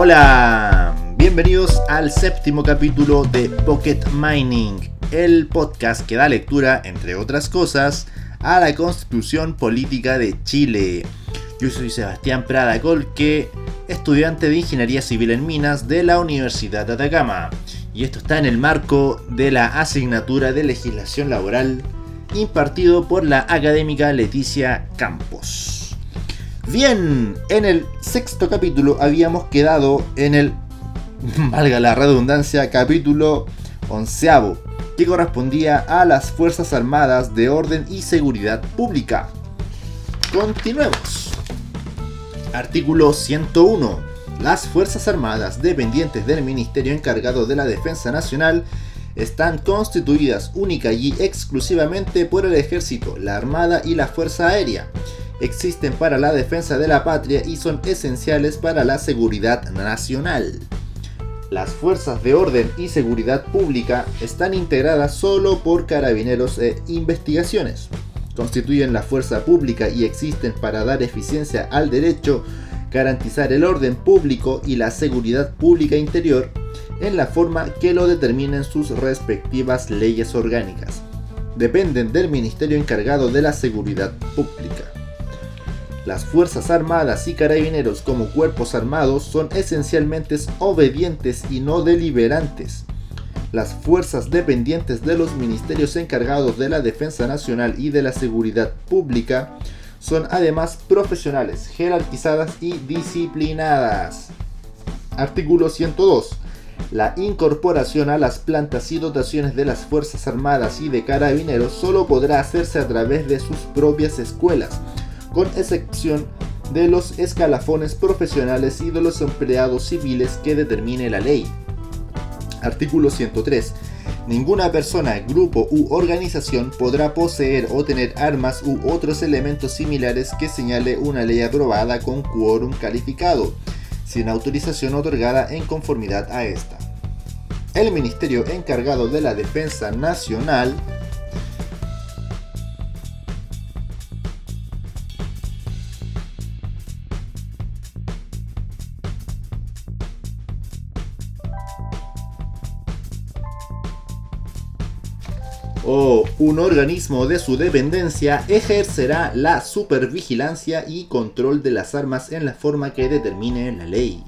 Hola, bienvenidos al séptimo capítulo de Pocket Mining, el podcast que da lectura, entre otras cosas, a la constitución política de Chile. Yo soy Sebastián Prada Colque, estudiante de Ingeniería Civil en Minas de la Universidad de Atacama. Y esto está en el marco de la asignatura de legislación laboral impartido por la académica Leticia Campos. Bien, en el sexto capítulo habíamos quedado en el, valga la redundancia, capítulo onceavo, que correspondía a las Fuerzas Armadas de Orden y Seguridad Pública. Continuemos. Artículo 101. Las Fuerzas Armadas dependientes del Ministerio encargado de la Defensa Nacional están constituidas única y exclusivamente por el Ejército, la Armada y la Fuerza Aérea. Existen para la defensa de la patria y son esenciales para la seguridad nacional. Las fuerzas de orden y seguridad pública están integradas solo por carabineros e investigaciones. Constituyen la fuerza pública y existen para dar eficiencia al derecho, garantizar el orden público y la seguridad pública interior, en la forma que lo determinen sus respectivas leyes orgánicas. Dependen del Ministerio encargado de la Seguridad Pública. Las Fuerzas Armadas y Carabineros como cuerpos armados son esencialmente obedientes y no deliberantes. Las fuerzas dependientes de los ministerios encargados de la Defensa Nacional y de la Seguridad Pública son además profesionales, jerarquizadas y disciplinadas. Artículo 102 la incorporación a las plantas y dotaciones de las Fuerzas Armadas y de Carabineros solo podrá hacerse a través de sus propias escuelas, con excepción de los escalafones profesionales y de los empleados civiles que determine la ley. Artículo 103. Ninguna persona, grupo u organización podrá poseer o tener armas u otros elementos similares que señale una ley aprobada con quórum calificado sin autorización otorgada en conformidad a esta. El Ministerio encargado de la Defensa Nacional un organismo de su dependencia ejercerá la supervigilancia y control de las armas en la forma que determine la ley.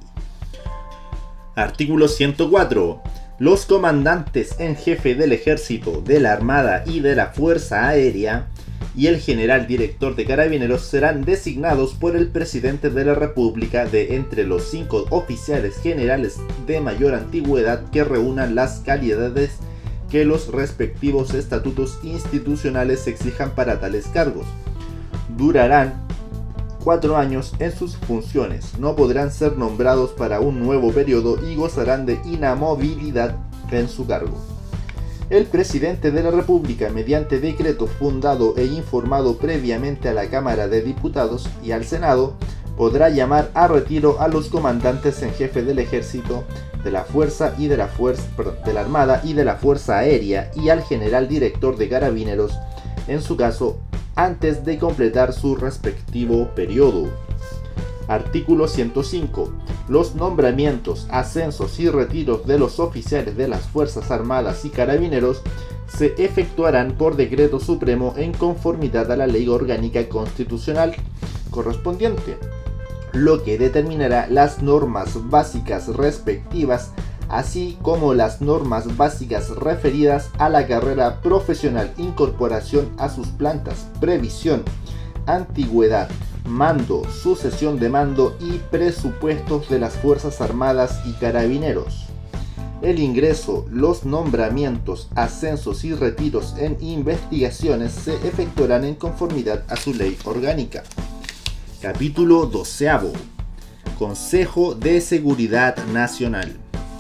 Artículo 104. Los comandantes en jefe del ejército, de la armada y de la fuerza aérea y el general director de carabineros serán designados por el presidente de la república de entre los cinco oficiales generales de mayor antigüedad que reúnan las calidades que los respectivos estatutos institucionales exijan para tales cargos. Durarán cuatro años en sus funciones, no podrán ser nombrados para un nuevo periodo y gozarán de inamovilidad en su cargo. El presidente de la República, mediante decreto fundado e informado previamente a la Cámara de Diputados y al Senado, podrá llamar a retiro a los comandantes en jefe del ejército, de la fuerza y de la fuerza, de la armada y de la fuerza aérea y al general director de carabineros, en su caso, antes de completar su respectivo periodo. Artículo 105. Los nombramientos, ascensos y retiros de los oficiales de las Fuerzas Armadas y Carabineros se efectuarán por decreto supremo en conformidad a la ley orgánica constitucional correspondiente lo que determinará las normas básicas respectivas, así como las normas básicas referidas a la carrera profesional, incorporación a sus plantas, previsión, antigüedad, mando, sucesión de mando y presupuestos de las Fuerzas Armadas y Carabineros. El ingreso, los nombramientos, ascensos y retiros en investigaciones se efectuarán en conformidad a su ley orgánica. Capítulo 12. Consejo de Seguridad Nacional.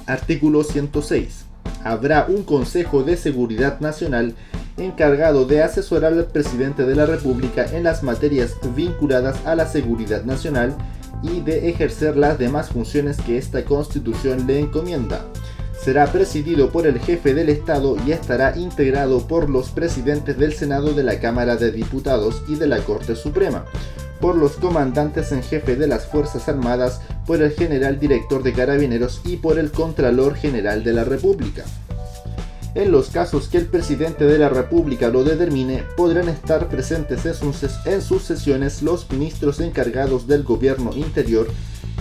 Artículo 106. Habrá un Consejo de Seguridad Nacional encargado de asesorar al presidente de la República en las materias vinculadas a la seguridad nacional y de ejercer las demás funciones que esta Constitución le encomienda. Será presidido por el jefe del Estado y estará integrado por los presidentes del Senado de la Cámara de Diputados y de la Corte Suprema, por los comandantes en jefe de las Fuerzas Armadas, por el general director de carabineros y por el Contralor General de la República. En los casos que el presidente de la República lo determine, podrán estar presentes en sus sesiones los ministros encargados del gobierno interior,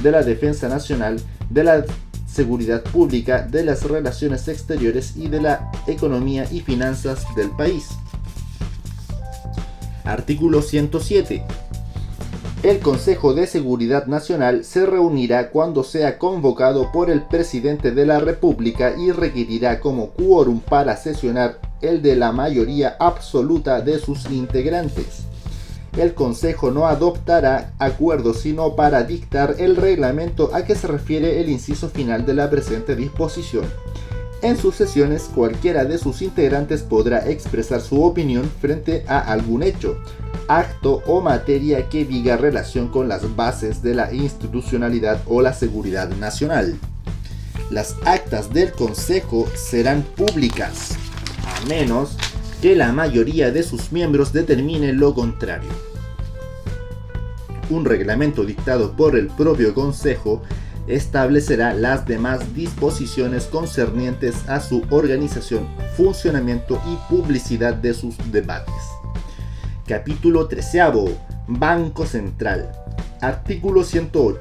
de la defensa nacional, de la seguridad pública, de las relaciones exteriores y de la economía y finanzas del país. Artículo 107. El Consejo de Seguridad Nacional se reunirá cuando sea convocado por el presidente de la República y requerirá como quórum para sesionar el de la mayoría absoluta de sus integrantes. El Consejo no adoptará acuerdos sino para dictar el reglamento a que se refiere el inciso final de la presente disposición. En sus sesiones, cualquiera de sus integrantes podrá expresar su opinión frente a algún hecho, acto o materia que diga relación con las bases de la institucionalidad o la seguridad nacional. Las actas del Consejo serán públicas, a menos que la mayoría de sus miembros determine lo contrario. Un reglamento dictado por el propio Consejo establecerá las demás disposiciones concernientes a su organización, funcionamiento y publicidad de sus debates. Capítulo 13. Banco Central. Artículo 108.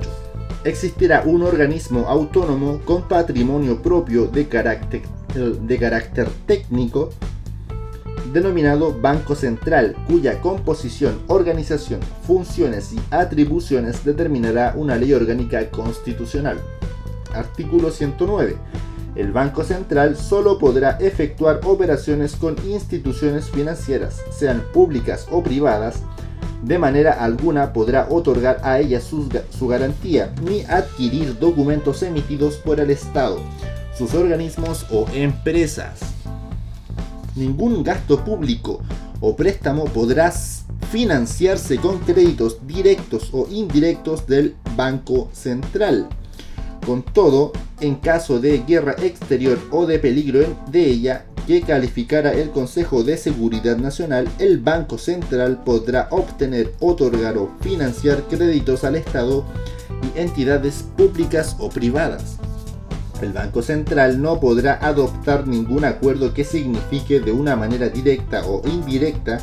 Existirá un organismo autónomo con patrimonio propio de carácter, de carácter técnico denominado Banco Central, cuya composición, organización, funciones y atribuciones determinará una ley orgánica constitucional. Artículo 109 el Banco Central solo podrá efectuar operaciones con instituciones financieras, sean públicas o privadas, de manera alguna podrá otorgar a ellas su, su, garantía ni adquirir documentos emitidos por el Estado, sus organismos o empresas. Ningún gasto público o préstamo podrá financiarse con créditos directos o indirectos del Banco Central. Con todo, en caso de guerra exterior o de peligro de ella que calificara el Consejo de Seguridad Nacional, el Banco Central podrá obtener, otorgar o financiar créditos al Estado y entidades públicas o privadas. El Banco Central no podrá adoptar ningún acuerdo que signifique de una manera directa o indirecta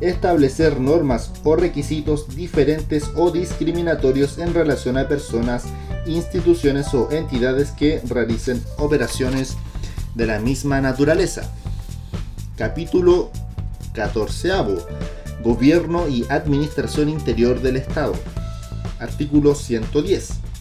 establecer normas o requisitos diferentes o discriminatorios en relación a personas instituciones o entidades que realicen operaciones de la misma naturaleza. Capítulo 14. Gobierno y Administración Interior del Estado. Artículo 110.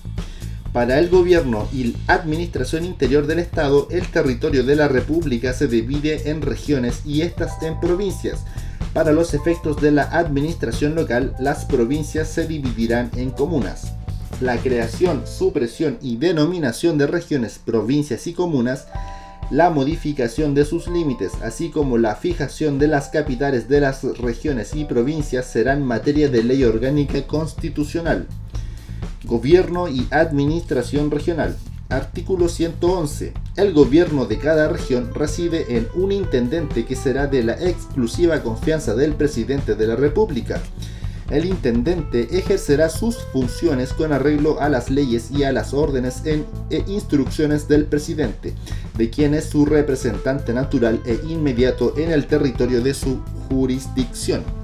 Para el gobierno y administración interior del Estado, el territorio de la República se divide en regiones y estas en provincias. Para los efectos de la administración local, las provincias se dividirán en comunas la creación, supresión y denominación de regiones, provincias y comunas, la modificación de sus límites, así como la fijación de las capitales de las regiones y provincias serán materia de ley orgánica constitucional. Gobierno y Administración Regional. Artículo 111. El gobierno de cada región reside en un intendente que será de la exclusiva confianza del presidente de la República el intendente ejercerá sus funciones con arreglo a las leyes y a las órdenes e instrucciones del presidente, de quien es su representante natural e inmediato en el territorio de su jurisdicción.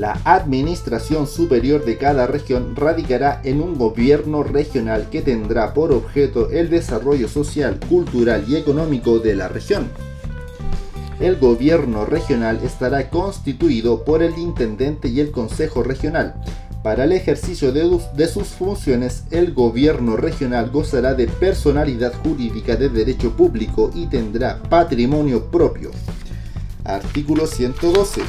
La administración superior de cada región radicará en un gobierno regional que tendrá por objeto el desarrollo social, cultural y económico de la región el gobierno regional estará constituido por el intendente y el consejo regional. Para el ejercicio de, sus funciones, el gobierno regional gozará de personalidad jurídica de derecho público y tendrá patrimonio propio. Artículo 112.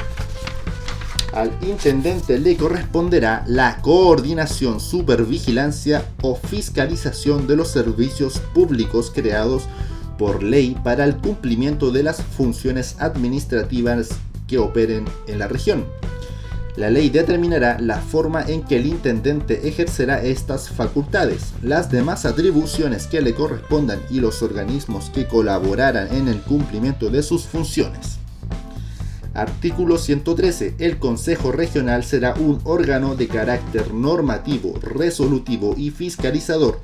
Al intendente le corresponderá la coordinación, supervigilancia o fiscalización de los servicios públicos creados por ley para el cumplimiento de las funciones administrativas que operen en la región. La ley determinará la forma en que el intendente ejercerá estas facultades, las demás atribuciones que le correspondan y los organismos que colaborarán en el cumplimiento de sus funciones. Artículo 113. El Consejo Regional será un órgano de carácter normativo, resolutivo y fiscalizador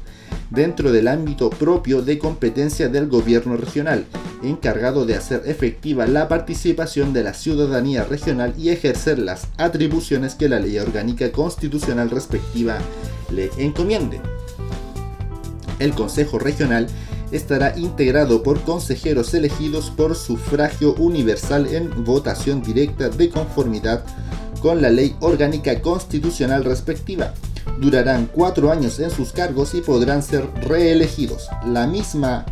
dentro del ámbito propio de competencia del gobierno regional, encargado de hacer efectiva la participación de la ciudadanía regional y ejercer las atribuciones que la ley orgánica constitucional respectiva le encomiende. El Consejo Regional estará integrado por consejeros elegidos por sufragio universal en votación directa de conformidad con la ley orgánica constitucional respectiva. Durarán cuatro años en sus cargos y podrán ser reelegidos. La misma,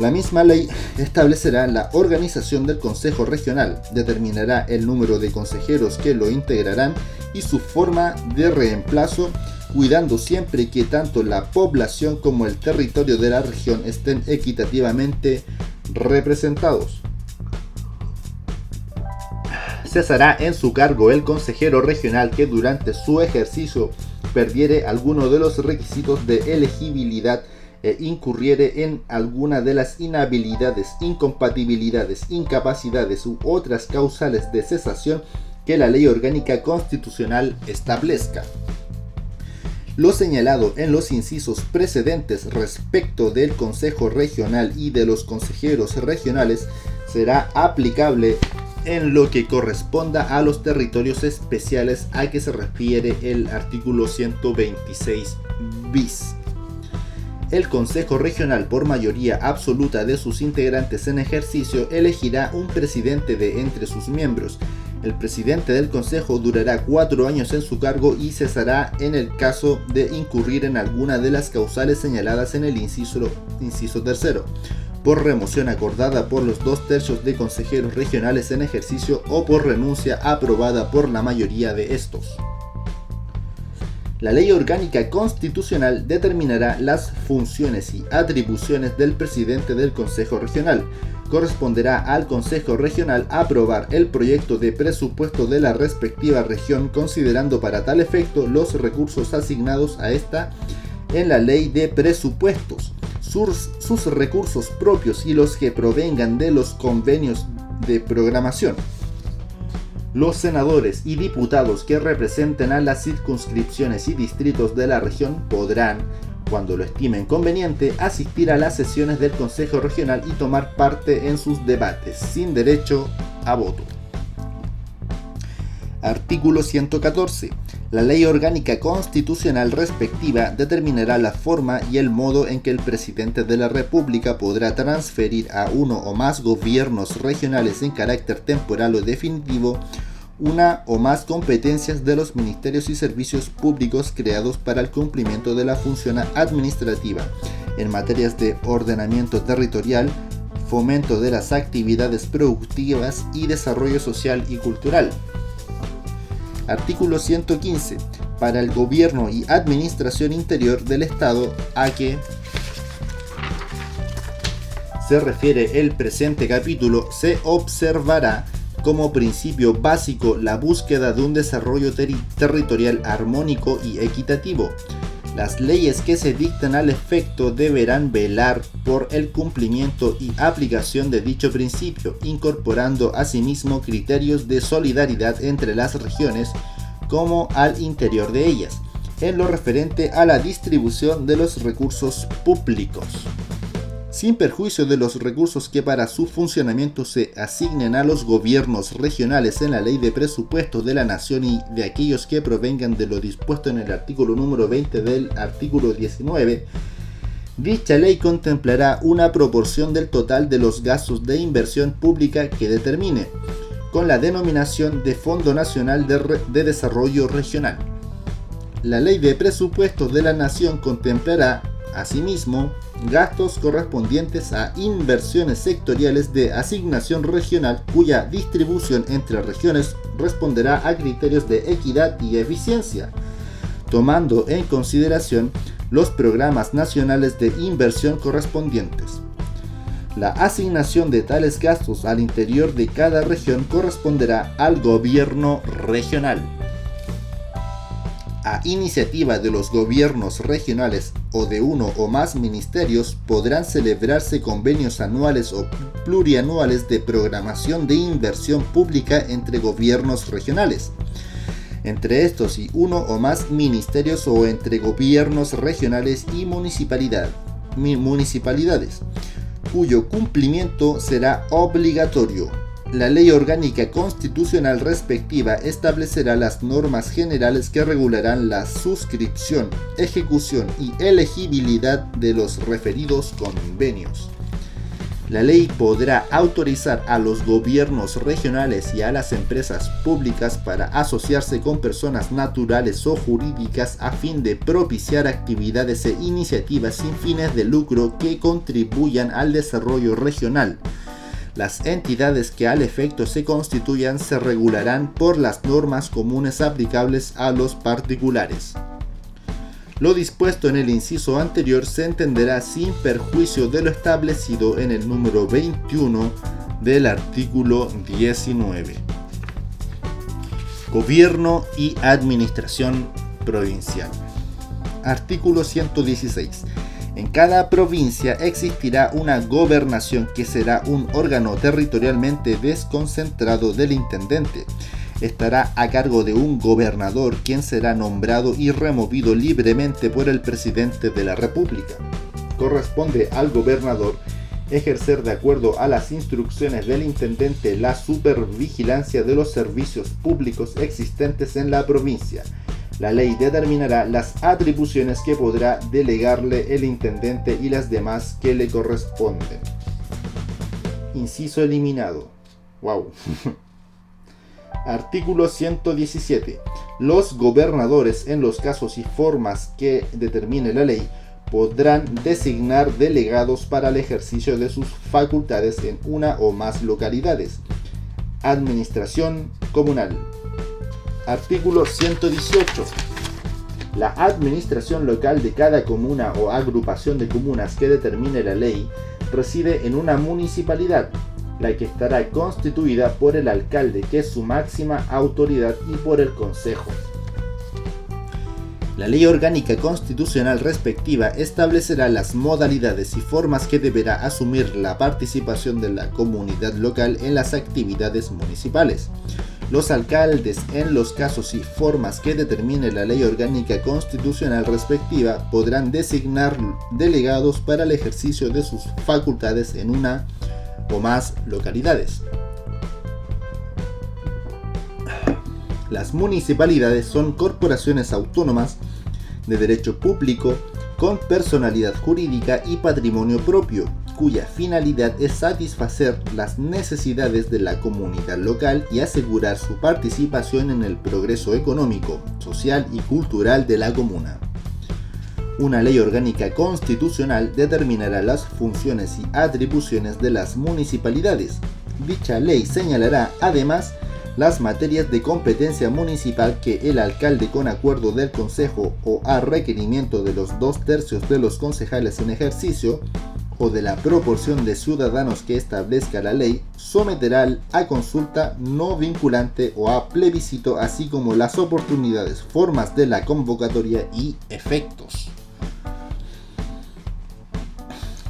la misma ley establecerá la organización del Consejo Regional, determinará el número de consejeros que lo integrarán y su forma de reemplazo cuidando siempre que tanto la población como el territorio de la región estén equitativamente representados. Cesará en su cargo el consejero regional que durante su ejercicio perdiere alguno de los requisitos de elegibilidad e incurriere en alguna de las inhabilidades, incompatibilidades, incapacidades u otras causales de cesación que la ley orgánica constitucional establezca. Lo señalado en los incisos precedentes respecto del Consejo Regional y de los consejeros regionales será aplicable en lo que corresponda a los territorios especiales a que se refiere el artículo 126 bis. El Consejo Regional, por mayoría absoluta de sus integrantes en ejercicio, elegirá un presidente de entre sus miembros, el presidente del Consejo durará cuatro años en su cargo y cesará en el caso de incurrir en alguna de las causales señaladas en el inciso, inciso tercero, por remoción acordada por los dos tercios de consejeros regionales en ejercicio o por renuncia aprobada por la mayoría de estos. La ley orgánica constitucional determinará las funciones y atribuciones del presidente del Consejo Regional, corresponderá al Consejo Regional aprobar el proyecto de presupuesto de la respectiva región considerando para tal efecto los recursos asignados a esta en la ley de presupuestos, sus, sus recursos propios y los que provengan de los convenios de programación. Los senadores y diputados que representen a las circunscripciones y distritos de la región podrán, cuando lo estimen conveniente, asistir a las sesiones del Consejo Regional y tomar parte en sus debates, sin derecho a voto. Artículo 114. La ley orgánica constitucional respectiva determinará la forma y el modo en que el presidente de la República podrá transferir a uno o más gobiernos regionales en carácter temporal o definitivo una o más competencias de los ministerios y servicios públicos creados para el cumplimiento de la función administrativa en materias de ordenamiento territorial, fomento de las actividades productivas y desarrollo social y cultural. Artículo 115. Para el gobierno y administración interior del Estado a que se refiere el presente capítulo, se observará como principio básico la búsqueda de un desarrollo territorial armónico y equitativo. Las leyes que se dictan al efecto deberán velar por el cumplimiento y aplicación de dicho principio, incorporando asimismo criterios de solidaridad entre las regiones como al interior de ellas, en lo referente a la distribución de los recursos públicos sin perjuicio de los recursos que para su funcionamiento se asignen a los gobiernos regionales en la ley de presupuestos de la nación y de aquellos que provengan de lo dispuesto en el artículo número 20 del artículo 19, dicha ley contemplará una proporción del total de los gastos de inversión pública que determine, con la denominación de Fondo Nacional de, de Desarrollo Regional. La ley de presupuestos de la nación contemplará, asimismo, gastos correspondientes a inversiones sectoriales de asignación regional cuya distribución entre regiones responderá a criterios de equidad y eficiencia, tomando en consideración los programas nacionales de inversión correspondientes. La asignación de tales gastos al interior de cada región corresponderá al gobierno regional. A iniciativa de los gobiernos regionales o de uno o más ministerios podrán celebrarse convenios anuales o plurianuales de programación de inversión pública entre gobiernos regionales entre estos y uno o más ministerios o entre gobiernos regionales y municipalidad, municipalidades, cuyo cumplimiento será obligatorio. La ley orgánica constitucional respectiva establecerá las normas generales que regularán la suscripción, ejecución y elegibilidad de los referidos convenios. La ley podrá autorizar a los gobiernos regionales y a las empresas públicas para asociarse con personas naturales o jurídicas a fin de propiciar actividades e iniciativas sin fines de lucro que contribuyan al desarrollo regional. Las entidades que al efecto se constituyan se regularán por las normas comunes aplicables a los particulares. Lo dispuesto en el inciso anterior se entenderá sin perjuicio de lo establecido en el número 21 del artículo 19. Gobierno y Administración Provincial. Artículo 116. En cada provincia existirá una gobernación que será un órgano territorialmente desconcentrado del intendente estará a cargo de un gobernador quien será nombrado y removido libremente por el presidente de la República. Corresponde al gobernador ejercer de acuerdo a las instrucciones del intendente la supervigilancia de los servicios públicos existentes en la provincia. La ley determinará las atribuciones que podrá delegarle el intendente y las demás que le corresponden. Inciso eliminado. Wow. Artículo 117. Los gobernadores, en los casos y formas que determine la ley, podrán designar delegados para el ejercicio de sus facultades en una o más localidades. Administración comunal. Artículo 118. La administración local de cada comuna o agrupación de comunas que determine la ley reside en una municipalidad la que estará constituida por el alcalde, que es su máxima autoridad, y por el Consejo. La ley orgánica constitucional respectiva establecerá las modalidades y formas que deberá asumir la participación de la comunidad local en las actividades municipales. Los alcaldes, en los casos y formas que determine la ley orgánica constitucional respectiva, podrán designar delegados para el ejercicio de sus facultades en una o más localidades. Las municipalidades son corporaciones autónomas de derecho público con personalidad jurídica y patrimonio propio, cuya finalidad es satisfacer las necesidades de la comunidad local y asegurar su participación en el progreso económico, social y cultural de la comuna. Una ley orgánica constitucional determinará las funciones y atribuciones de las municipalidades. Dicha ley señalará además las materias de competencia municipal que el alcalde con acuerdo del Consejo o a requerimiento de los dos tercios de los concejales en ejercicio o de la proporción de ciudadanos que establezca la ley, someterá a consulta no vinculante o a plebiscito, así como las oportunidades, formas de la convocatoria y efectos.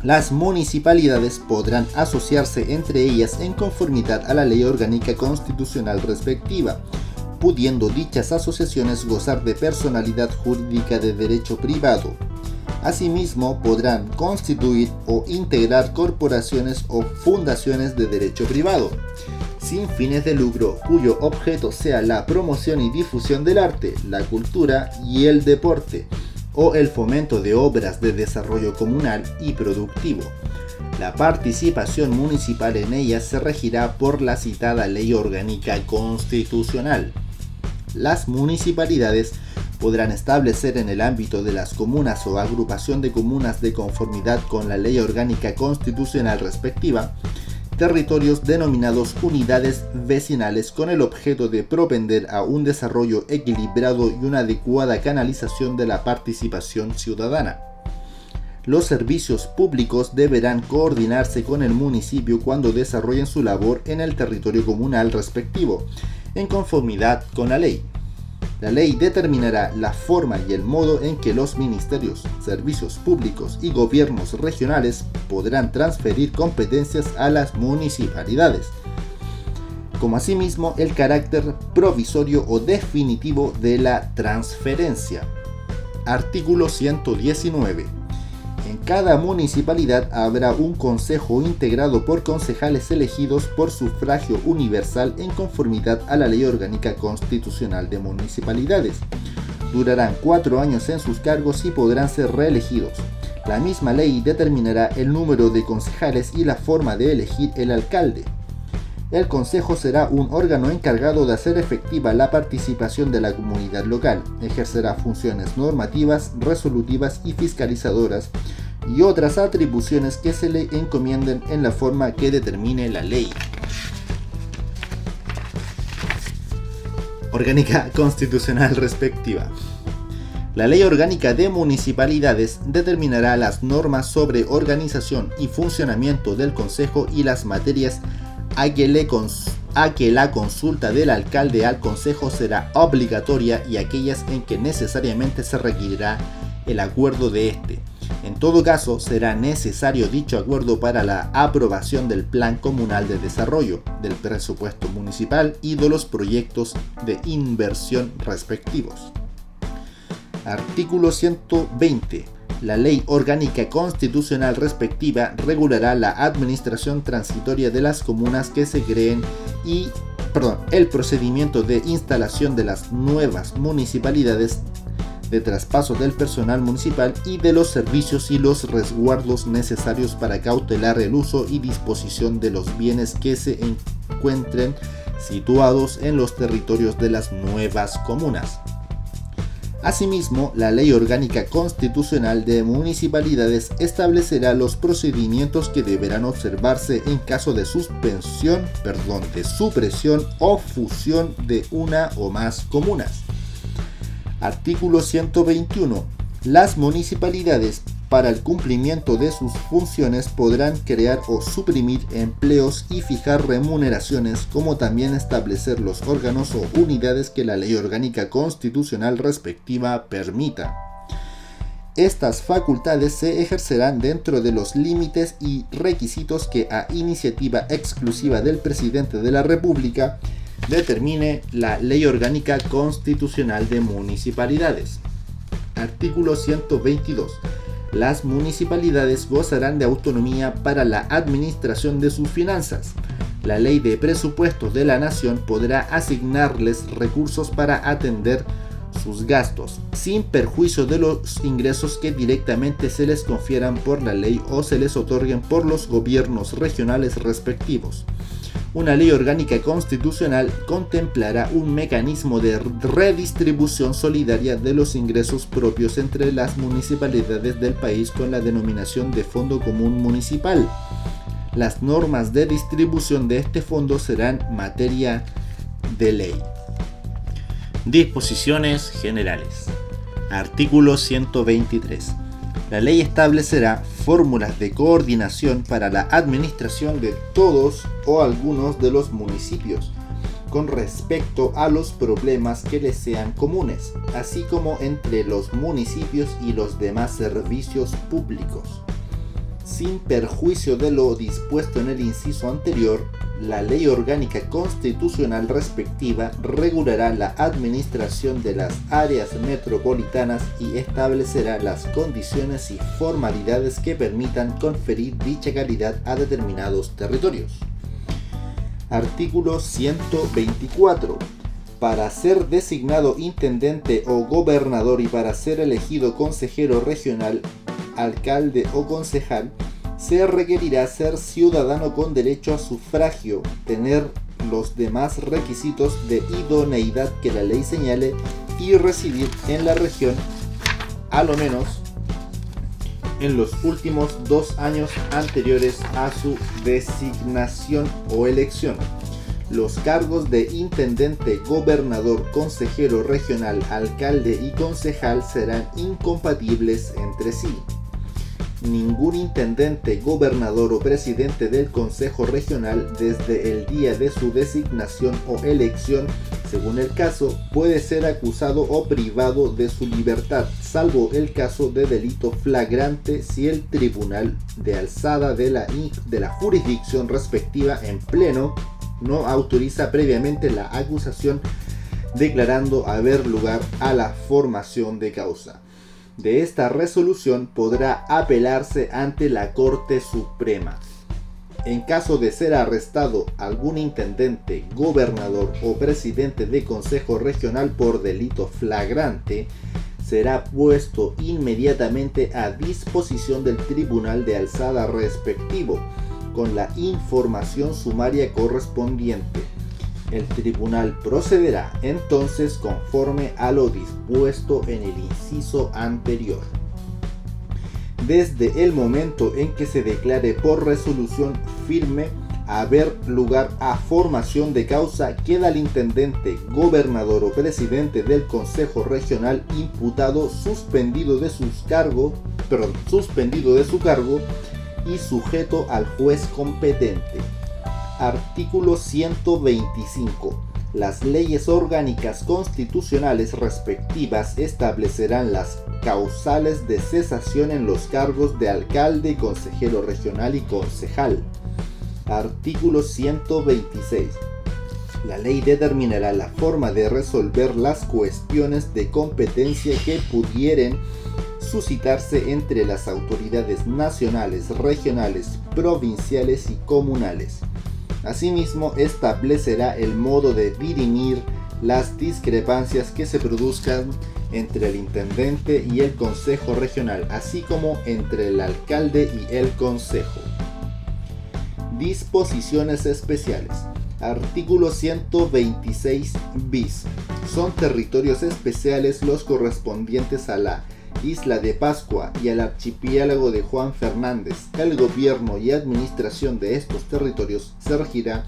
Las municipalidades podrán asociarse entre ellas en conformidad a la ley orgánica constitucional respectiva, pudiendo dichas asociaciones gozar de personalidad jurídica de derecho privado. Asimismo, podrán constituir o integrar corporaciones o fundaciones de derecho privado, sin fines de lucro, cuyo objeto sea la promoción y difusión del arte, la cultura y el deporte o el fomento de obras de desarrollo comunal y productivo. La participación municipal en ellas se regirá por la citada ley orgánica constitucional. Las municipalidades podrán establecer en el ámbito de las comunas o agrupación de comunas de conformidad con la ley orgánica constitucional respectiva territorios denominados unidades vecinales con el objeto de propender a un desarrollo equilibrado y una adecuada canalización de la participación ciudadana. Los servicios públicos deberán coordinarse con el municipio cuando desarrollen su labor en el territorio comunal respectivo, en conformidad con la ley. La ley determinará la forma y el modo en que los ministerios, servicios públicos y gobiernos regionales podrán transferir competencias a las municipalidades, como asimismo el carácter provisorio o definitivo de la transferencia. Artículo 119 en cada municipalidad habrá un consejo integrado por concejales elegidos por sufragio universal en conformidad a la Ley Orgánica Constitucional de Municipalidades. Durarán cuatro años en sus cargos y podrán ser reelegidos. La misma ley determinará el número de concejales y la forma de elegir el alcalde. El Consejo será un órgano encargado de hacer efectiva la participación de la comunidad local, ejercerá funciones normativas, resolutivas y fiscalizadoras y otras atribuciones que se le encomienden en la forma que determine la ley. Orgánica Constitucional respectiva. La Ley Orgánica de Municipalidades determinará las normas sobre organización y funcionamiento del Consejo y las materias a que, que la consulta del alcalde al Consejo será obligatoria y aquellas en que necesariamente se requerirá el acuerdo de éste en todo caso, será necesario dicho acuerdo para la aprobación del Plan Comunal de Desarrollo, del presupuesto municipal y de los proyectos de inversión respectivos. Artículo 120. La ley orgánica constitucional respectiva regulará la administración transitoria de las comunas que se creen y perdón, el procedimiento de instalación de las nuevas municipalidades de traspaso del personal municipal y de los servicios y los resguardos necesarios para cautelar el uso y disposición de los bienes que se encuentren situados en los territorios de las nuevas comunas. Asimismo, la Ley Orgánica Constitucional de Municipalidades establecerá los procedimientos que deberán observarse en caso de suspensión, perdón, de supresión o fusión de una o más comunas. Artículo 121. Las municipalidades para el cumplimiento de sus funciones podrán crear o suprimir empleos y fijar remuneraciones, como también establecer los órganos o unidades que la ley orgánica constitucional respectiva permita. Estas facultades se ejercerán dentro de los límites y requisitos que a iniciativa exclusiva del presidente de la República determine la Ley Orgánica Constitucional de Municipalidades. Artículo 122. Las municipalidades gozarán de autonomía para la administración de sus finanzas. La ley de presupuestos de la nación podrá asignarles recursos para atender sus gastos, sin perjuicio de los ingresos que directamente se les confieran por la ley o se les otorguen por los gobiernos regionales respectivos una ley orgánica constitucional contemplará un mecanismo de redistribución solidaria de los ingresos propios entre las municipalidades del país con la denominación de Fondo Común Municipal. Las normas de distribución de este fondo serán materia de ley. Disposiciones generales. Artículo 123. La ley establecerá fórmulas de coordinación para la administración de todos o algunos de los municipios con respecto a los problemas que les sean comunes, así como entre los municipios y los demás servicios públicos. Sin perjuicio de lo dispuesto en el inciso anterior, la ley orgánica constitucional respectiva regulará la administración de las áreas metropolitanas y establecerá las condiciones y formalidades que permitan conferir dicha calidad a determinados territorios. Artículo 124. Para ser designado intendente o gobernador y para ser elegido consejero regional, alcalde o concejal, se requerirá ser ciudadano con derecho a sufragio, tener los demás requisitos de idoneidad que la ley señale y residir en la región a lo menos en los últimos dos años anteriores a su designación o elección. Los cargos de intendente, gobernador, consejero regional, alcalde y concejal serán incompatibles entre sí. Ningún intendente, gobernador o presidente del Consejo Regional desde el día de su designación o elección, según el caso, puede ser acusado o privado de su libertad, salvo el caso de delito flagrante si el tribunal de alzada de la, de la jurisdicción respectiva en pleno no autoriza previamente la acusación declarando haber lugar a la formación de causa de esta resolución podrá apelarse ante la Corte Suprema. En caso de ser arrestado algún intendente, gobernador o presidente de consejo regional por delito flagrante, será puesto inmediatamente a disposición del tribunal de alzada respectivo, con la información sumaria correspondiente el tribunal procederá entonces conforme a lo dispuesto en el inciso anterior. Desde el momento en que se declare por resolución firme haber lugar a formación de causa, queda el intendente, gobernador o presidente del Consejo Regional imputado suspendido de sus suspendido de su cargo y sujeto al juez competente. Artículo 125. Las leyes orgánicas constitucionales respectivas establecerán las causales de cesación en los cargos de alcalde, consejero regional y concejal. Artículo 126. La ley determinará la forma de resolver las cuestiones de competencia que pudieren suscitarse entre las autoridades nacionales, regionales, provinciales y comunales. Asimismo, establecerá el modo de dirimir las discrepancias que se produzcan entre el intendente y el consejo regional, así como entre el alcalde y el consejo. Disposiciones especiales. Artículo 126 bis. Son territorios especiales los correspondientes a la Isla de Pascua y al archipiélago de Juan Fernández. El gobierno y administración de estos territorios se regirá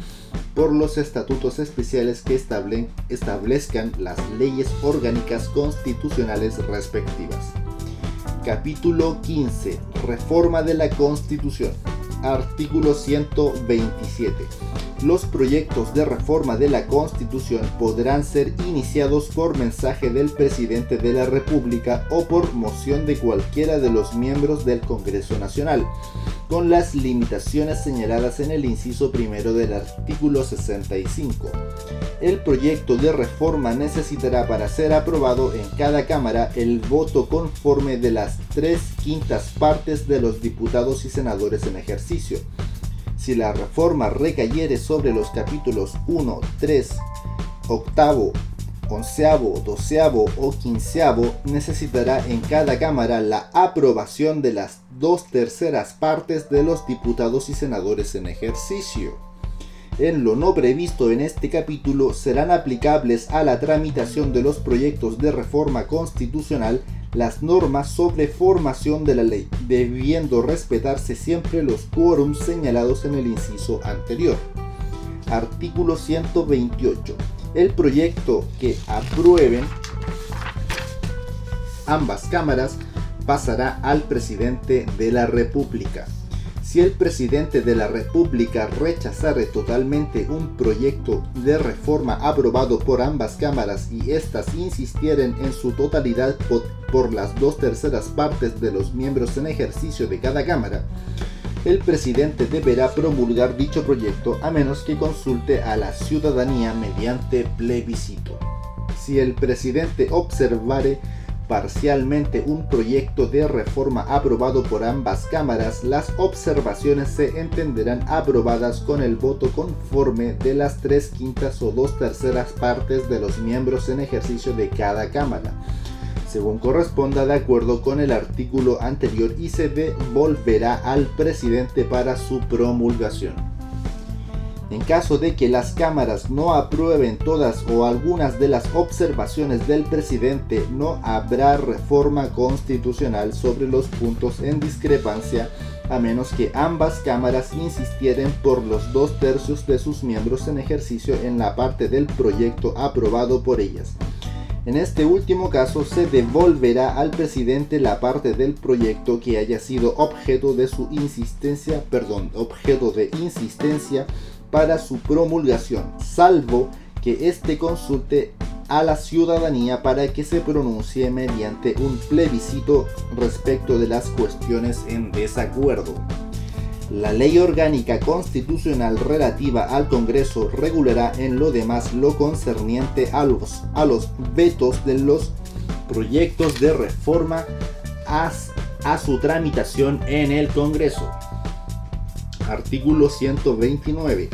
por los estatutos especiales que establezcan las leyes orgánicas constitucionales respectivas. Capítulo 15. Reforma de la Constitución. Artículo 127 los proyectos de reforma de la Constitución podrán ser iniciados por mensaje del presidente de la República o por moción de cualquiera de los miembros del Congreso Nacional, con las limitaciones señaladas en el inciso primero del artículo 65. El proyecto de reforma necesitará para ser aprobado en cada Cámara el voto conforme de las tres quintas partes de los diputados y senadores en ejercicio si la reforma recayere sobre los capítulos 1, 3, octavo, onceavo, doceavo o quinceavo, necesitará en cada Cámara la aprobación de las dos terceras partes de los diputados y senadores en ejercicio. En lo no previsto en este capítulo serán aplicables a la tramitación de los proyectos de reforma constitucional las normas sobre formación de la ley, debiendo respetarse siempre los quórums señalados en el inciso anterior. Artículo 128. El proyecto que aprueben ambas cámaras pasará al presidente de la República. Si el presidente de la República rechazare totalmente un proyecto de reforma aprobado por ambas cámaras y éstas insistieren en su totalidad por, las dos terceras partes de los miembros en ejercicio de cada cámara, el presidente deberá promulgar dicho proyecto a menos que consulte a la ciudadanía mediante plebiscito. Si el presidente observare parcialmente un proyecto de reforma aprobado por ambas cámaras, las observaciones se entenderán aprobadas con el voto conforme de las tres quintas o dos terceras partes de los miembros en ejercicio de cada cámara, según corresponda de acuerdo con el artículo anterior y se devolverá al presidente para su promulgación. En caso de que las cámaras no aprueben todas o algunas de las observaciones del presidente, no habrá reforma constitucional sobre los puntos en discrepancia a menos que ambas cámaras insistieren por los dos tercios de sus miembros en ejercicio en la parte del proyecto aprobado por ellas. En este último caso se devolverá al presidente la parte del proyecto que haya sido objeto de su insistencia, perdón, objeto de insistencia para su promulgación, salvo que éste consulte a la ciudadanía para que se pronuncie mediante un plebiscito respecto de las cuestiones en desacuerdo. La ley orgánica constitucional relativa al Congreso regulará en lo demás lo concerniente a los, a los vetos de los proyectos de reforma a, a su tramitación en el Congreso. Artículo 129.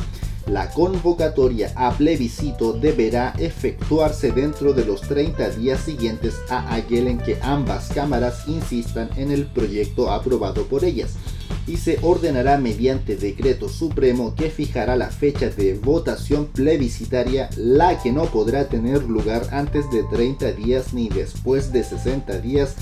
La convocatoria a plebiscito deberá efectuarse dentro de los 30 días siguientes a aquel en que ambas cámaras insistan en el proyecto aprobado por ellas y se ordenará mediante decreto supremo que fijará la fecha de votación plebiscitaria, la que no podrá tener lugar antes de 30 días ni después de 60 días,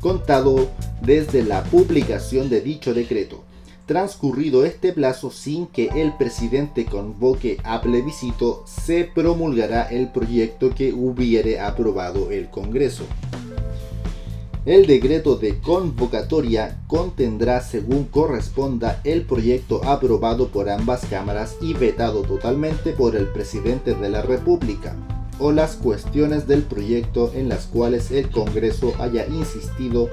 contado desde la publicación de dicho decreto. Transcurrido este plazo sin que el presidente convoque a plebiscito, se promulgará el proyecto que hubiere aprobado el Congreso. El decreto de convocatoria contendrá según corresponda el proyecto aprobado por ambas cámaras y vetado totalmente por el presidente de la República o las cuestiones del proyecto en las cuales el Congreso haya insistido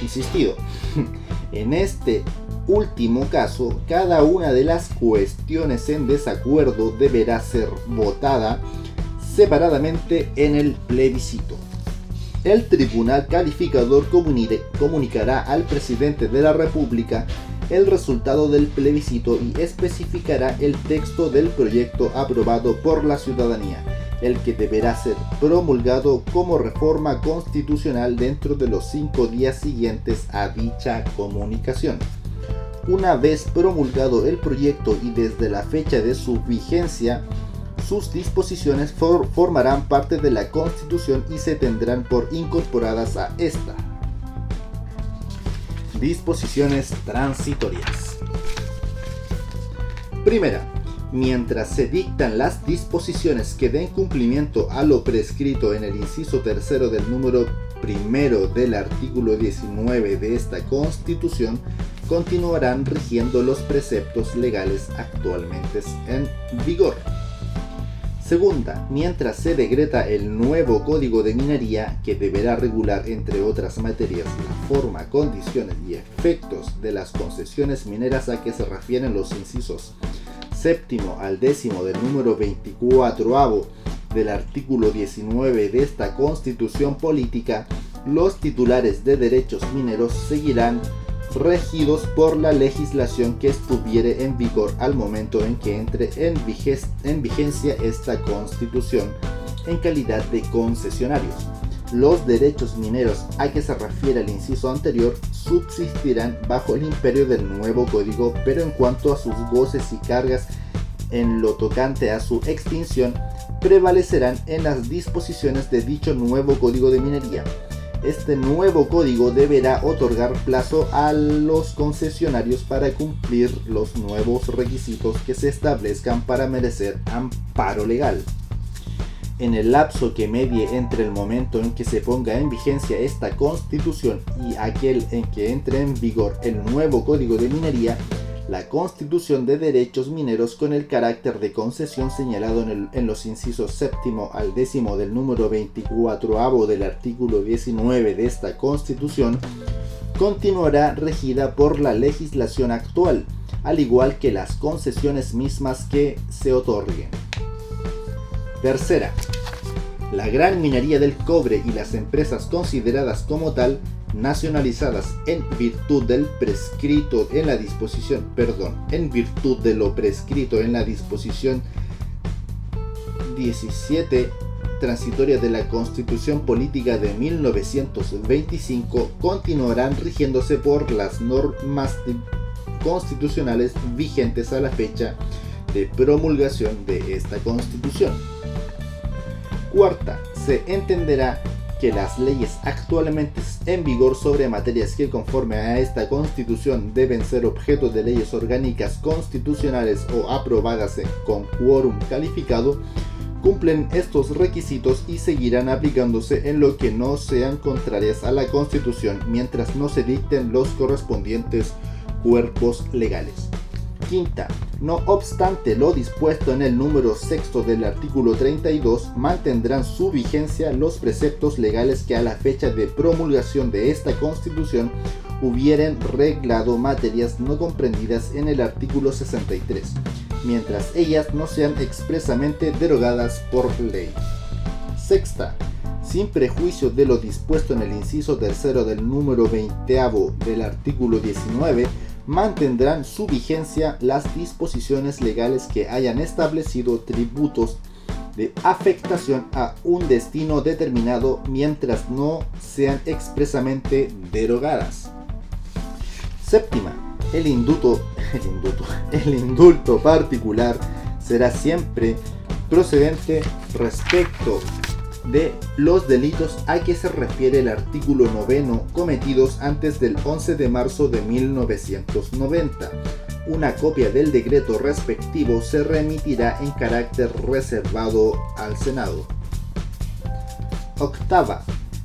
insistido. en este último caso, cada una de las cuestiones en desacuerdo deberá ser votada separadamente en el plebiscito el tribunal calificador comunicará al presidente de la República el resultado del plebiscito y especificará el texto del proyecto aprobado por la ciudadanía, el que deberá ser promulgado como reforma constitucional dentro de los cinco días siguientes a dicha comunicación. Una vez promulgado el proyecto y desde la fecha de su vigencia, sus disposiciones formarán parte de la Constitución y se tendrán por incorporadas a esta. Disposiciones transitorias. Primera, mientras se dictan las disposiciones que den cumplimiento a lo prescrito en el inciso tercero del número primero del artículo 19 de esta Constitución, continuarán rigiendo los preceptos legales actualmente en vigor. Segunda, mientras se decreta el nuevo código de minería que deberá regular, entre otras materias, la forma, condiciones y efectos de las concesiones mineras a que se refieren los incisos séptimo al décimo del número 24 del artículo 19 de esta constitución política, los titulares de derechos mineros seguirán regidos por la legislación que estuviere en vigor al momento en que entre en, vigencia esta constitución en calidad de concesionarios. Los derechos mineros a que se refiere el inciso anterior subsistirán bajo el imperio del nuevo código, pero en cuanto a sus goces y cargas en lo tocante a su extinción, prevalecerán en las disposiciones de dicho nuevo código de minería este nuevo código deberá otorgar plazo a los concesionarios para cumplir los nuevos requisitos que se establezcan para merecer amparo legal. En el lapso que medie entre el momento en que se ponga en vigencia esta constitución y aquel en que entre en vigor el nuevo código de minería, la constitución de derechos mineros con el carácter de concesión señalado en, los incisos séptimo al décimo del número 24 del artículo 19 de esta constitución continuará regida por la legislación actual, al igual que las concesiones mismas que se otorguen. Tercera, la gran minería del cobre y las empresas consideradas como tal nacionalizadas en virtud del prescrito en la disposición, perdón, en virtud de lo prescrito en la disposición 17 transitoria de la Constitución Política de 1925 continuarán rigiéndose por las normas constitucionales vigentes a la fecha de promulgación de esta Constitución. Cuarta, se entenderá que las leyes actualmente en vigor sobre materias que conforme a esta constitución deben ser objeto de leyes orgánicas constitucionales o aprobadas con quórum calificado, cumplen estos requisitos y seguirán aplicándose en lo que no sean contrarias a la Constitución mientras no se dicten los correspondientes cuerpos legales. Quinta, no obstante lo dispuesto en el número sexto del artículo 32, mantendrán su vigencia los preceptos legales que a la fecha de promulgación de esta Constitución hubieran reglado materias no comprendidas en el artículo 63, mientras ellas no sean expresamente derogadas por ley. Sexta, sin prejuicio de lo dispuesto en el inciso tercero del número 20 del artículo 19, mantendrán su vigencia las disposiciones legales que hayan establecido tributos de afectación a un destino determinado mientras no sean expresamente derogadas. Séptima, el indulto, el indulto, el indulto particular será siempre procedente respecto de los delitos a que se refiere el artículo noveno cometidos antes del 11 de marzo de 1990. Una copia del decreto respectivo se remitirá en carácter reservado al Senado. Octava.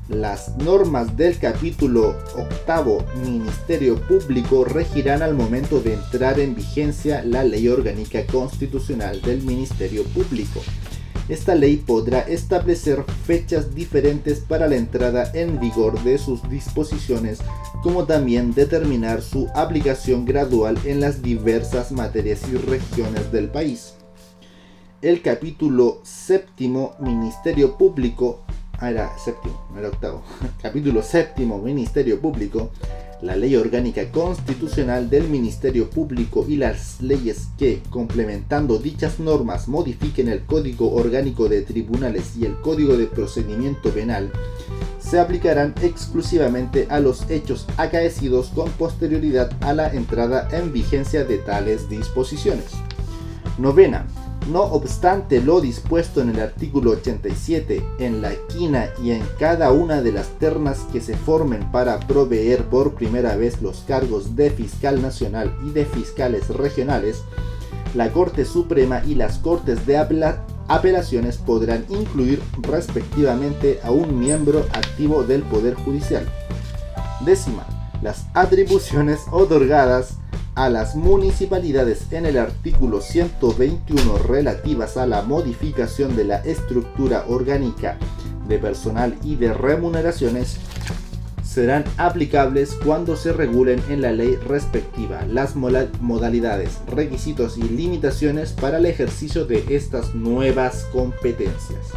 Las normas del capítulo octavo Ministerio Público regirán al momento de entrar en vigencia la Ley Orgánica Constitucional del Ministerio Público esta ley podrá establecer fechas diferentes para la entrada en vigor de sus disposiciones, como también determinar su aplicación gradual en las diversas materias y regiones del país. El capítulo séptimo Ministerio Público, ah, era séptimo, era octavo, capítulo séptimo Ministerio Público la ley orgánica constitucional del Ministerio Público y las leyes que, complementando dichas normas, modifiquen el Código Orgánico de Tribunales y el Código de Procedimiento Penal, se aplicarán exclusivamente a los hechos acaecidos con posterioridad a la entrada en vigencia de tales disposiciones. Novena. No obstante lo dispuesto en el artículo 87, en la quina y en cada una de las ternas que se formen para proveer por primera vez los cargos de fiscal nacional y de fiscales regionales, la Corte Suprema y las Cortes de Apelaciones podrán incluir respectivamente a un miembro activo del Poder Judicial. Décima, las atribuciones otorgadas a las municipalidades en el artículo 121 relativas a la modificación de la estructura orgánica de personal y de remuneraciones serán aplicables cuando se regulen en la ley respectiva las modalidades, requisitos y limitaciones para el ejercicio de estas nuevas competencias.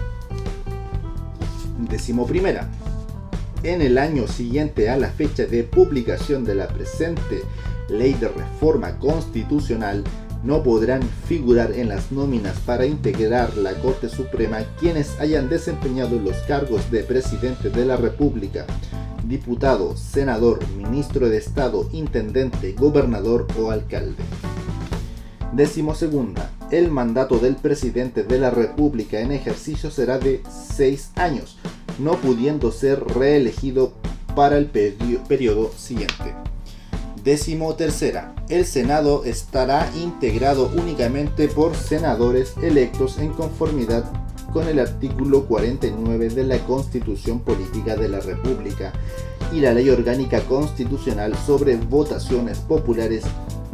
Décimo primera. En el año siguiente a la fecha de publicación de la presente ley de reforma constitucional, no podrán figurar en las nóminas para integrar la Corte Suprema quienes hayan desempeñado los cargos de presidente de la República, diputado, senador, ministro de Estado, intendente, gobernador o alcalde. Décimo segunda. El mandato del presidente de la República en ejercicio será de seis años, no pudiendo ser reelegido para el periodo siguiente. Décimo tercera. El Senado estará integrado únicamente por senadores electos en conformidad con el artículo 49 de la Constitución Política de la República y la Ley Orgánica Constitucional sobre votaciones populares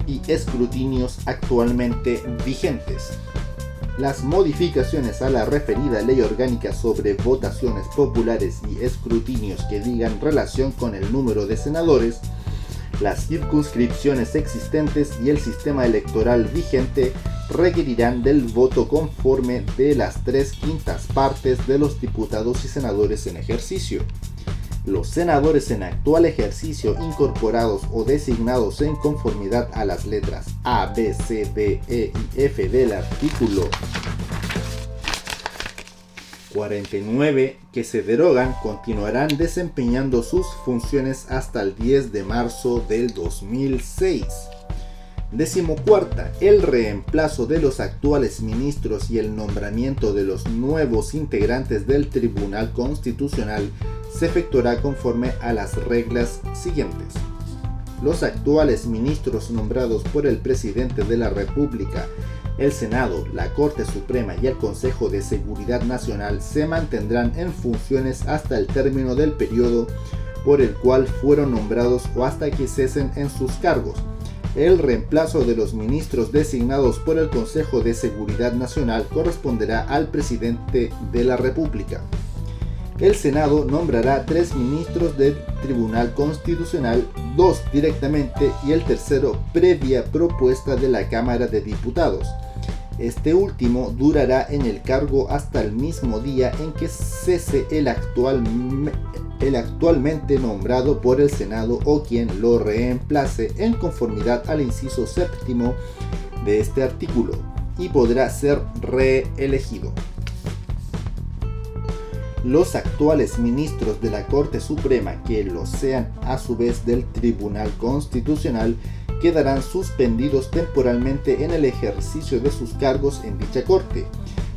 y escrutinios actualmente vigentes. Las modificaciones a la referida ley orgánica sobre votaciones populares y escrutinios que digan relación con el número de senadores las circunscripciones existentes y el sistema electoral vigente requerirán del voto conforme de las tres quintas partes de los diputados y senadores en ejercicio. Los senadores en actual ejercicio incorporados o designados en conformidad a las letras A, B, C, D, E y F del artículo 49 que se derogan continuarán desempeñando sus funciones hasta el 10 de marzo del 2006. Décimo cuarta, el reemplazo de los actuales ministros y el nombramiento de los nuevos integrantes del Tribunal Constitucional se efectuará conforme a las reglas siguientes. Los actuales ministros nombrados por el presidente de la República El Senado, la Corte Suprema y el Consejo de Seguridad Nacional se mantendrán en funciones hasta el término del periodo por el cual fueron nombrados o hasta que cesen en sus cargos. El reemplazo de los ministros designados por el Consejo de Seguridad Nacional corresponderá al presidente de la República. El Senado nombrará tres ministros del Tribunal Constitucional, dos directamente y el tercero previa propuesta de la Cámara de Diputados. Este último durará en el cargo hasta el mismo día en que cese el, actual, el actualmente nombrado por el Senado o quien lo reemplace en conformidad al inciso séptimo de este artículo y podrá ser reelegido. Los actuales ministros de la Corte Suprema que lo sean a su vez del Tribunal Constitucional quedarán suspendidos temporalmente en el ejercicio de sus cargos en dicha Corte.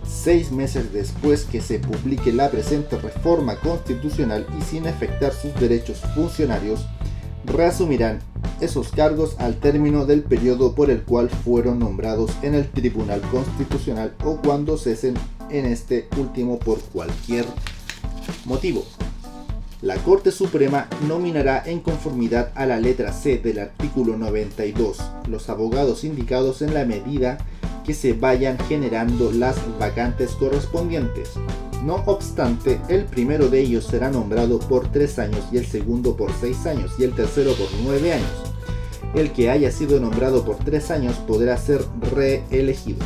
Seis meses después que se publique la presente reforma constitucional y sin afectar sus derechos funcionarios, reasumirán esos cargos al término del periodo por el cual fueron nombrados en el Tribunal Constitucional o cuando cesen en este último por cualquier motivo. La Corte Suprema nominará en conformidad a la letra C del artículo 92 los abogados indicados en la medida que se vayan generando las vacantes correspondientes. No obstante, el primero de ellos será nombrado por tres años y el segundo por seis años y el tercero por nueve años. El que haya sido nombrado por tres años podrá ser reelegido.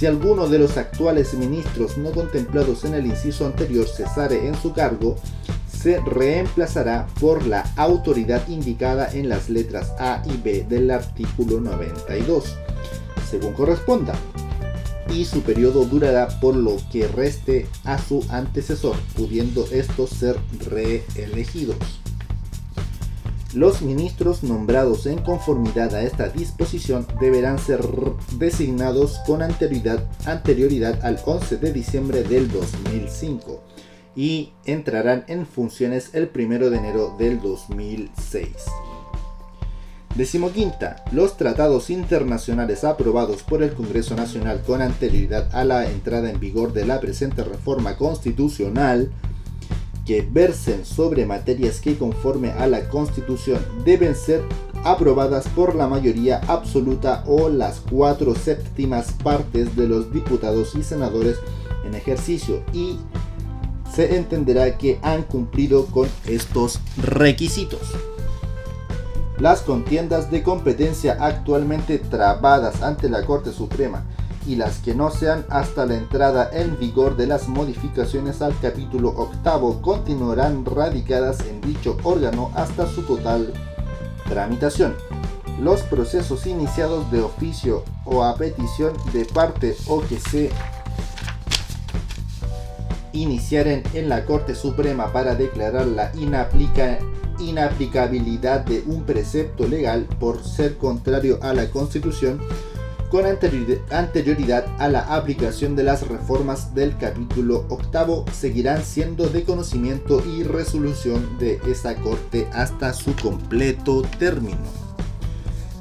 Si alguno de los actuales ministros no contemplados en el inciso anterior cesare en su cargo, se reemplazará por la autoridad indicada en las letras A y B del artículo 92, según corresponda, y su periodo durará por lo que reste a su antecesor, pudiendo estos ser reelegidos. Los ministros nombrados en conformidad a esta disposición deberán ser designados con anterioridad, al 11 de diciembre del 2005 y entrarán en funciones el 1 de enero del 2006. Decimoquinta, los tratados internacionales aprobados por el Congreso Nacional con anterioridad a la entrada en vigor de la presente reforma constitucional que versen sobre materias que conforme a la Constitución deben ser aprobadas por la mayoría absoluta o las cuatro séptimas partes de los diputados y senadores en ejercicio y se entenderá que han cumplido con estos requisitos. Las contiendas de competencia actualmente trabadas ante la Corte Suprema y las que no sean hasta la entrada en vigor de las modificaciones al capítulo octavo continuarán radicadas en dicho órgano hasta su total tramitación. Los procesos iniciados de oficio o a petición de parte o que se iniciaren en la Corte Suprema para declarar la inaplicabilidad de un precepto legal por ser contrario a la Constitución con anterioridad a la aplicación de las reformas del capítulo octavo seguirán siendo de conocimiento y resolución de esa Corte hasta su completo término.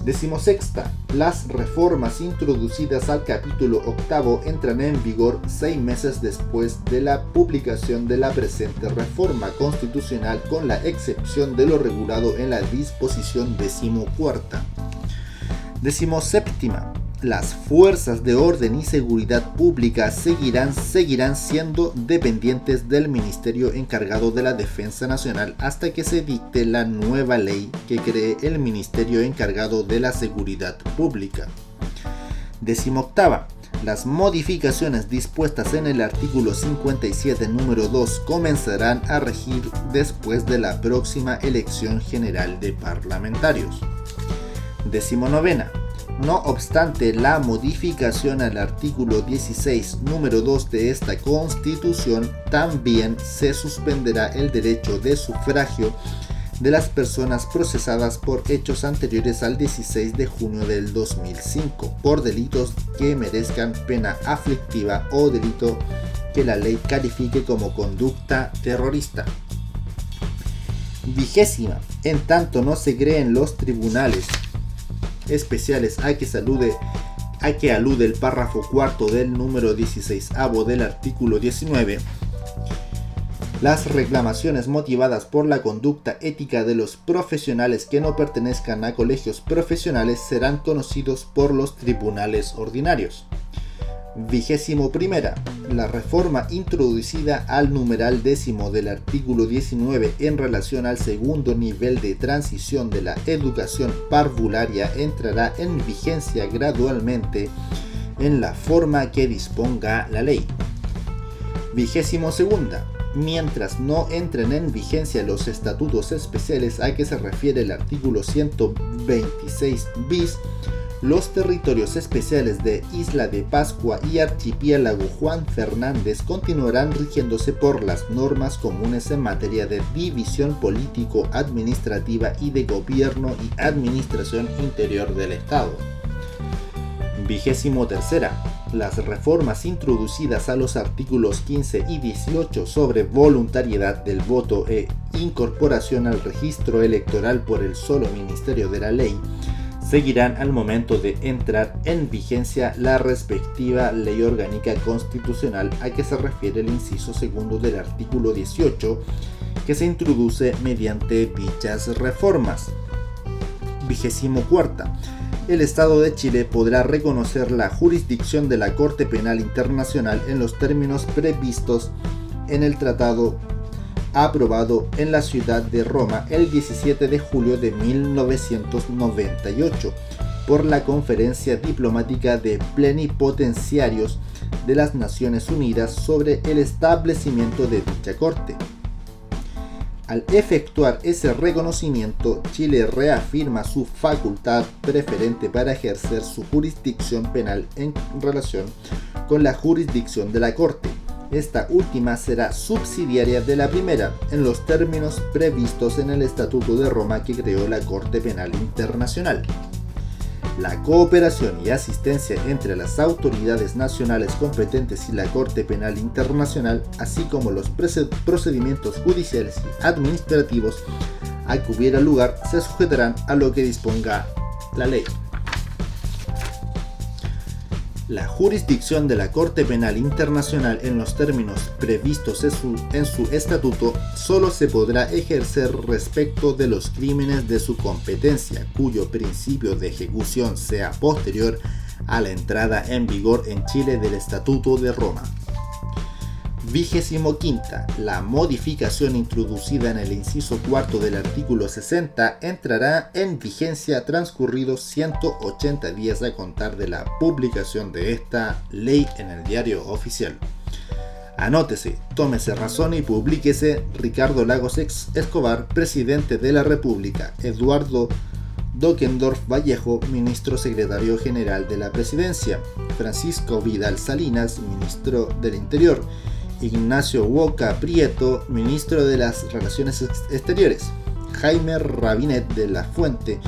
Decimosexta, las reformas introducidas al capítulo octavo entran en vigor seis meses después de la publicación de la presente reforma constitucional con la excepción de lo regulado en la disposición decimocuarta. Decimoséptima, las fuerzas de orden y seguridad pública seguirán, seguirán siendo dependientes del Ministerio encargado de la Defensa Nacional hasta que se dicte la nueva ley que cree el Ministerio encargado de la Seguridad Pública. Décimo octava. Las modificaciones dispuestas en el artículo 57 número 2 comenzarán a regir después de la próxima elección general de parlamentarios. Décimo novena no obstante, la modificación al artículo 16, número 2 de esta Constitución, también se suspenderá el derecho de sufragio de las personas procesadas por hechos anteriores al 16 de junio del 2005 por delitos que merezcan pena aflictiva o delito que la ley califique como conducta terrorista. Vigésima, en tanto no se creen los tribunales especiales a que salude a que alude el párrafo cuarto del número 16 del artículo 19, las reclamaciones motivadas por la conducta ética de los profesionales que no pertenezcan a colegios profesionales serán conocidos por los tribunales ordinarios. Vigésimo primera. La reforma introducida al numeral décimo del artículo 19 en relación al segundo nivel de transición de la educación parvularia entrará en vigencia gradualmente en la forma que disponga la ley. Vigésimo segunda. Mientras no entren en vigencia los estatutos especiales a que se refiere el artículo 126 bis, los territorios especiales de Isla de Pascua y Archipiélago Juan Fernández continuarán rigiéndose por las normas comunes en materia de división político-administrativa y de gobierno y administración interior del Estado. Vigésimo tercera. Las reformas introducidas a los artículos 15 y 18 sobre voluntariedad del voto e incorporación al registro electoral por el solo Ministerio de la Ley seguirán al momento de entrar en vigencia la respectiva ley orgánica constitucional a que se refiere el inciso segundo del artículo 18 que se introduce mediante dichas reformas. Vigésimo cuarta. El Estado de Chile podrá reconocer la jurisdicción de la Corte Penal Internacional en los términos previstos en el Tratado aprobado en la ciudad de Roma el 17 de julio de 1998 por la Conferencia Diplomática de Plenipotenciarios de las Naciones Unidas sobre el establecimiento de dicha corte. Al efectuar ese reconocimiento, Chile reafirma su facultad preferente para ejercer su jurisdicción penal en relación con la jurisdicción de la Corte, esta última será subsidiaria de la primera, en los términos previstos en el Estatuto de Roma que creó la Corte Penal Internacional. La cooperación y asistencia entre las autoridades nacionales competentes y la Corte Penal Internacional, así como los procedimientos judiciales y administrativos a que hubiera lugar, se sujetarán a lo que disponga la ley. La jurisdicción de la Corte Penal Internacional en los términos previstos en su, estatuto solo se podrá ejercer respecto de los crímenes de su competencia, cuyo principio de ejecución sea posterior a la entrada en vigor en Chile del Estatuto de Roma. Vigésimo quinta, la modificación introducida en el inciso cuarto del artículo 60 entrará en vigencia transcurridos 180 días a contar de la publicación de esta ley en el diario oficial. Anótese, tómese razón y publíquese Ricardo Lagos Escobar, presidente de la República, Eduardo Dockendorf Vallejo, ministro secretario general de la presidencia, Francisco Vidal Salinas, ministro del Interior, Ignacio Huoca Prieto, ministro de las Relaciones Exteriores, Jaime Rabinet de la Fuente,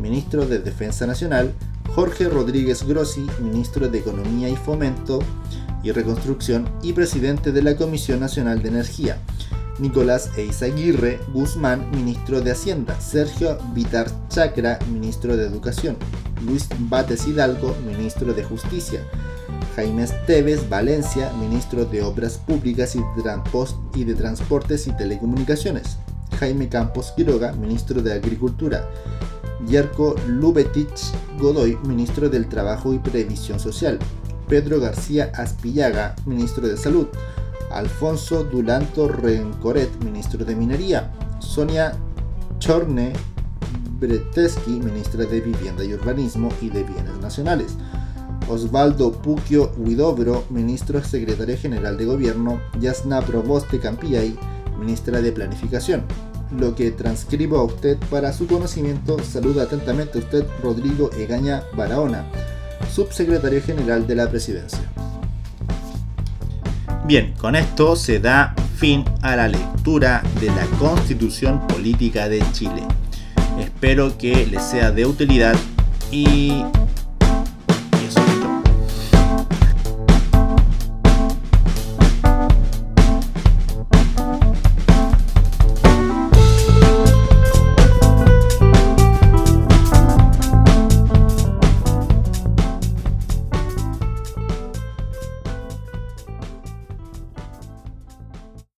ministro de Defensa Nacional, Jorge Rodríguez Grossi, ministro de Economía y Fomento y Reconstrucción y presidente de la Comisión Nacional de Energía, Nicolás Eizaguirre Guzmán, ministro de Hacienda, Sergio Vitar Chacra, ministro de Educación, Luis Bates Hidalgo, ministro de Justicia, Jaime Esteves Valencia, ministro de Obras Públicas y de Transportes y Telecomunicaciones. Jaime Campos Quiroga, ministro de Agricultura. Yerko Lubetich Godoy, ministro del Trabajo y Previsión Social. Pedro García Aspillaga, ministro de Salud. Alfonso Dulanto Rencoret, ministro de Minería. Sonia Chorne Breteski, ministra de Vivienda y Urbanismo y de Bienes Nacionales. Osvaldo Puquio Huidobro, ministro secretario general de gobierno, Yasna Proboste Campiay, ministra de Planificación. Lo que transcribo a usted para su conocimiento, saluda atentamente a usted Rodrigo Egaña Barahona, subsecretario general de la presidencia. Bien, con esto se da fin a la lectura de la Constitución Política de Chile. Espero que les sea de utilidad y